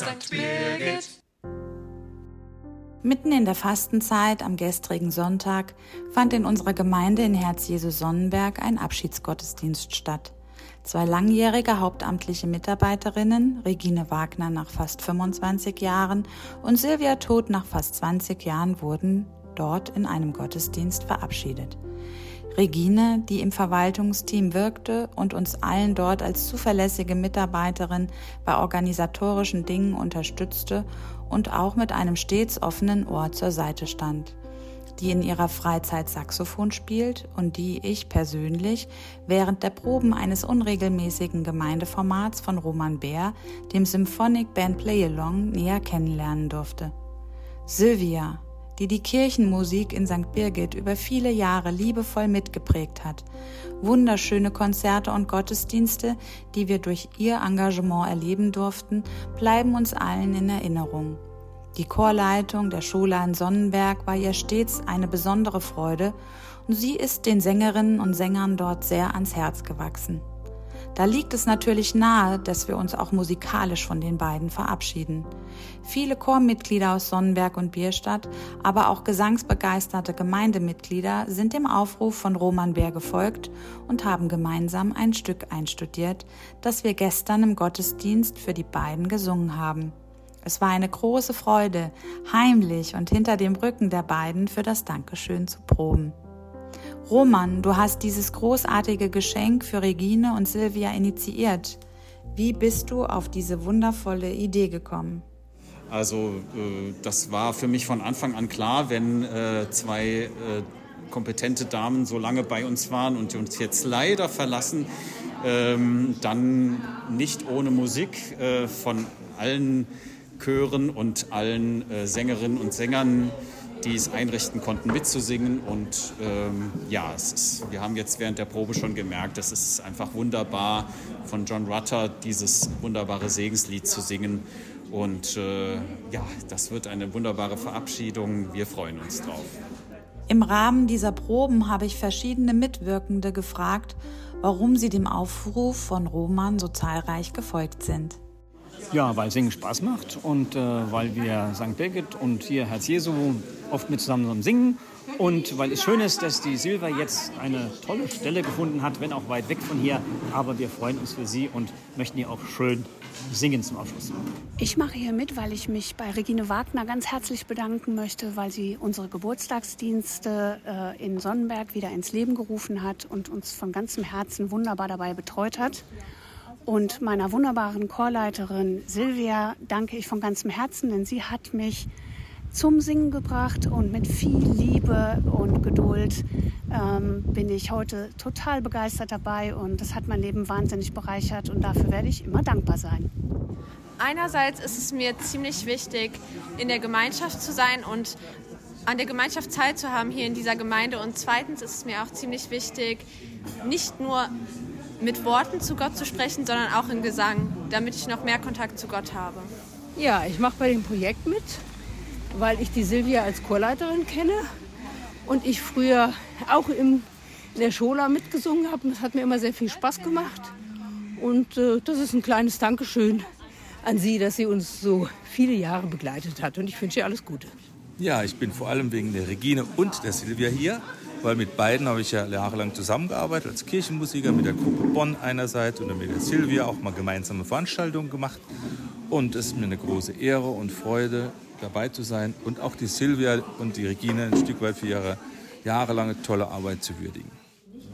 St. Birgit. Mitten in der Fastenzeit am gestrigen Sonntag fand in unserer Gemeinde in Herz Jesu Sonnenberg ein Abschiedsgottesdienst statt. Zwei langjährige hauptamtliche Mitarbeiterinnen, Regine Wagner nach fast 25 Jahren und Silvia Todt nach fast 20 Jahren, wurden dort in einem Gottesdienst verabschiedet. Regine, die im Verwaltungsteam wirkte und uns allen dort als zuverlässige Mitarbeiterin bei organisatorischen Dingen unterstützte und auch mit einem stets offenen Ohr zur Seite stand, die in ihrer Freizeit Saxophon spielt und die ich persönlich während der Proben eines unregelmäßigen Gemeindeformats von Roman Bär, dem Symphonic Band Play-Along, näher kennenlernen durfte. Sylvia, die die Kirchenmusik in St. Birgit über viele Jahre liebevoll mitgeprägt hat. Wunderschöne Konzerte und Gottesdienste, die wir durch ihr Engagement erleben durften, bleiben uns allen in Erinnerung. Die Chorleitung der Schule in Sonnenberg war ihr stets eine besondere Freude und sie ist den Sängerinnen und Sängern dort sehr ans Herz gewachsen. Da liegt es natürlich nahe, dass wir uns auch musikalisch von den beiden verabschieden. Viele Chormitglieder aus Sonnenberg und Bierstadt, aber auch gesangsbegeisterte Gemeindemitglieder sind dem Aufruf von Roman Bär gefolgt und haben gemeinsam ein Stück einstudiert, das wir gestern im Gottesdienst für die beiden gesungen haben. Es war eine große Freude, heimlich und hinter dem Rücken der beiden für das Dankeschön zu proben. Roman, du hast dieses großartige Geschenk für Regine und Silvia initiiert. Wie bist du auf diese wundervolle Idee gekommen? Also äh, das war für mich von Anfang an klar, wenn äh, zwei äh, kompetente Damen so lange bei uns waren und uns jetzt leider verlassen, ähm, dann nicht ohne Musik von allen Chören und allen Sängerinnen und Sängern die es einrichten konnten, mitzusingen. Und ähm, ja, ist, wir haben jetzt während der Probe schon gemerkt, es ist einfach wunderbar, von John Rutter dieses wunderbare Segenslied zu singen. Und äh, ja, das wird eine wunderbare Verabschiedung. Wir freuen uns drauf. Im Rahmen dieser Proben habe ich verschiedene Mitwirkende gefragt, warum sie dem Aufruf von Roman so zahlreich gefolgt sind. Ja, weil Singen Spaß macht und äh, weil wir St. Birgit und hier Herz Jesu oft mit zusammen singen und weil es schön ist, dass die Silva jetzt eine tolle Stelle gefunden hat, wenn auch weit weg von hier. Aber wir freuen uns für sie und möchten ihr auch schön singen zum Abschluss. Ich mache hier mit, weil ich mich bei Regine Wagner ganz herzlich bedanken möchte, weil sie unsere Geburtstagsdienste äh, in Sonnenberg wieder ins Leben gerufen hat und uns von ganzem Herzen wunderbar dabei betreut hat. Und meiner wunderbaren Chorleiterin Silvia danke ich von ganzem Herzen, denn sie hat mich zum Singen gebracht und mit viel Liebe und Geduld ähm, bin ich heute total begeistert dabei und das hat mein Leben wahnsinnig bereichert und dafür werde ich immer dankbar sein. Einerseits ist es mir ziemlich wichtig, in der Gemeinschaft zu sein und an der Gemeinschaft teilzuhaben hier in dieser Gemeinde und zweitens ist es mir auch ziemlich wichtig, nicht nur mit Worten zu Gott zu sprechen, sondern auch in Gesang, damit ich noch mehr Kontakt zu Gott habe. Ja, ich mache bei dem Projekt mit, weil ich die Silvia als Chorleiterin kenne und ich früher auch im, in der Schola mitgesungen habe. Das hat mir immer sehr viel Spaß gemacht. Und äh, das ist ein kleines Dankeschön an Sie, dass sie uns so viele Jahre begleitet hat. Und ich wünsche ihr alles Gute. Ja, ich bin vor allem wegen der Regine und der Silvia hier weil mit beiden habe ich ja jahrelang zusammengearbeitet, als Kirchenmusiker, mit der Gruppe Bonn einerseits und dann mit der Silvia auch mal gemeinsame Veranstaltungen gemacht. Und es ist mir eine große Ehre und Freude, dabei zu sein und auch die Silvia und die Regine ein Stück weit für ihre jahrelange tolle Arbeit zu würdigen.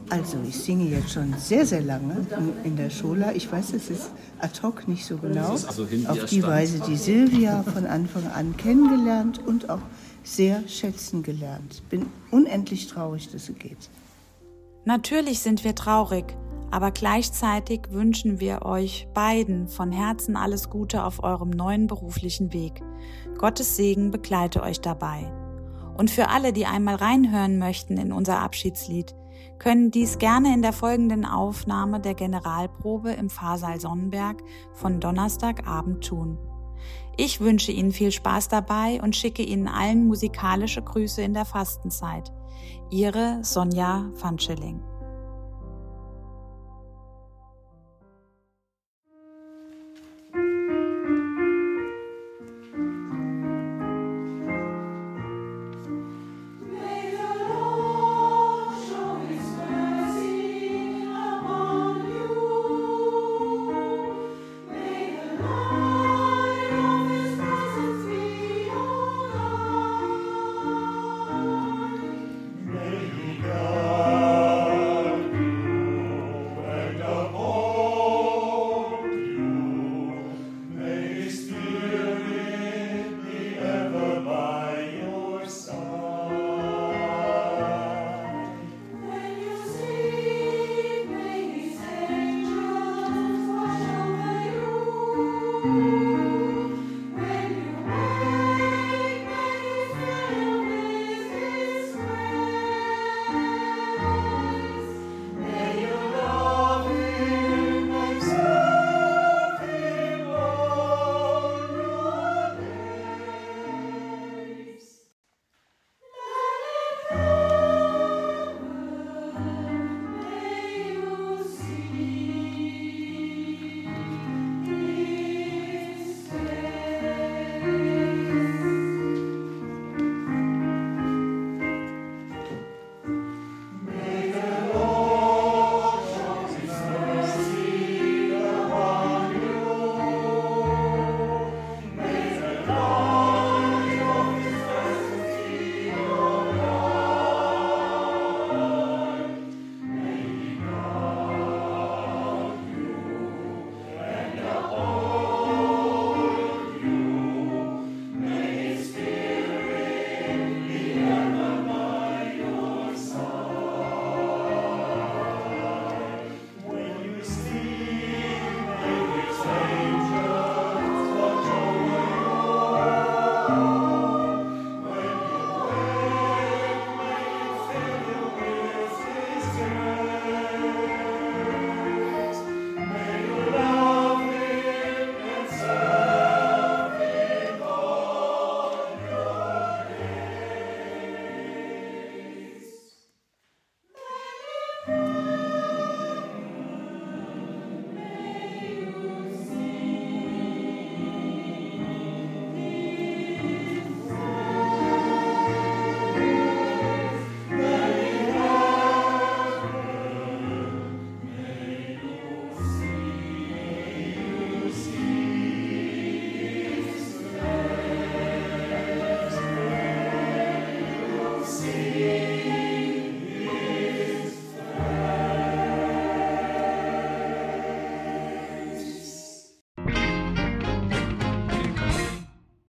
Also ich singe jetzt schon sehr, sehr lange in der Schule. Ich weiß, es ist ad hoc nicht so genau. Also Auf die Weise die Silvia von Anfang an kennengelernt und auch sehr schätzen gelernt. Bin unendlich traurig, dass sie geht. Natürlich sind wir traurig, aber gleichzeitig wünschen wir euch beiden von Herzen alles Gute auf eurem neuen beruflichen Weg. Gottes Segen begleite euch dabei. Und für alle, die einmal reinhören möchten in unser Abschiedslied, können dies gerne in der folgenden Aufnahme der Generalprobe im Pfarrsaal Sonnenberg von Donnerstagabend tun. Ich wünsche Ihnen viel Spaß dabei und schicke Ihnen allen musikalische Grüße in der Fastenzeit. Ihre Sonja van Schilling.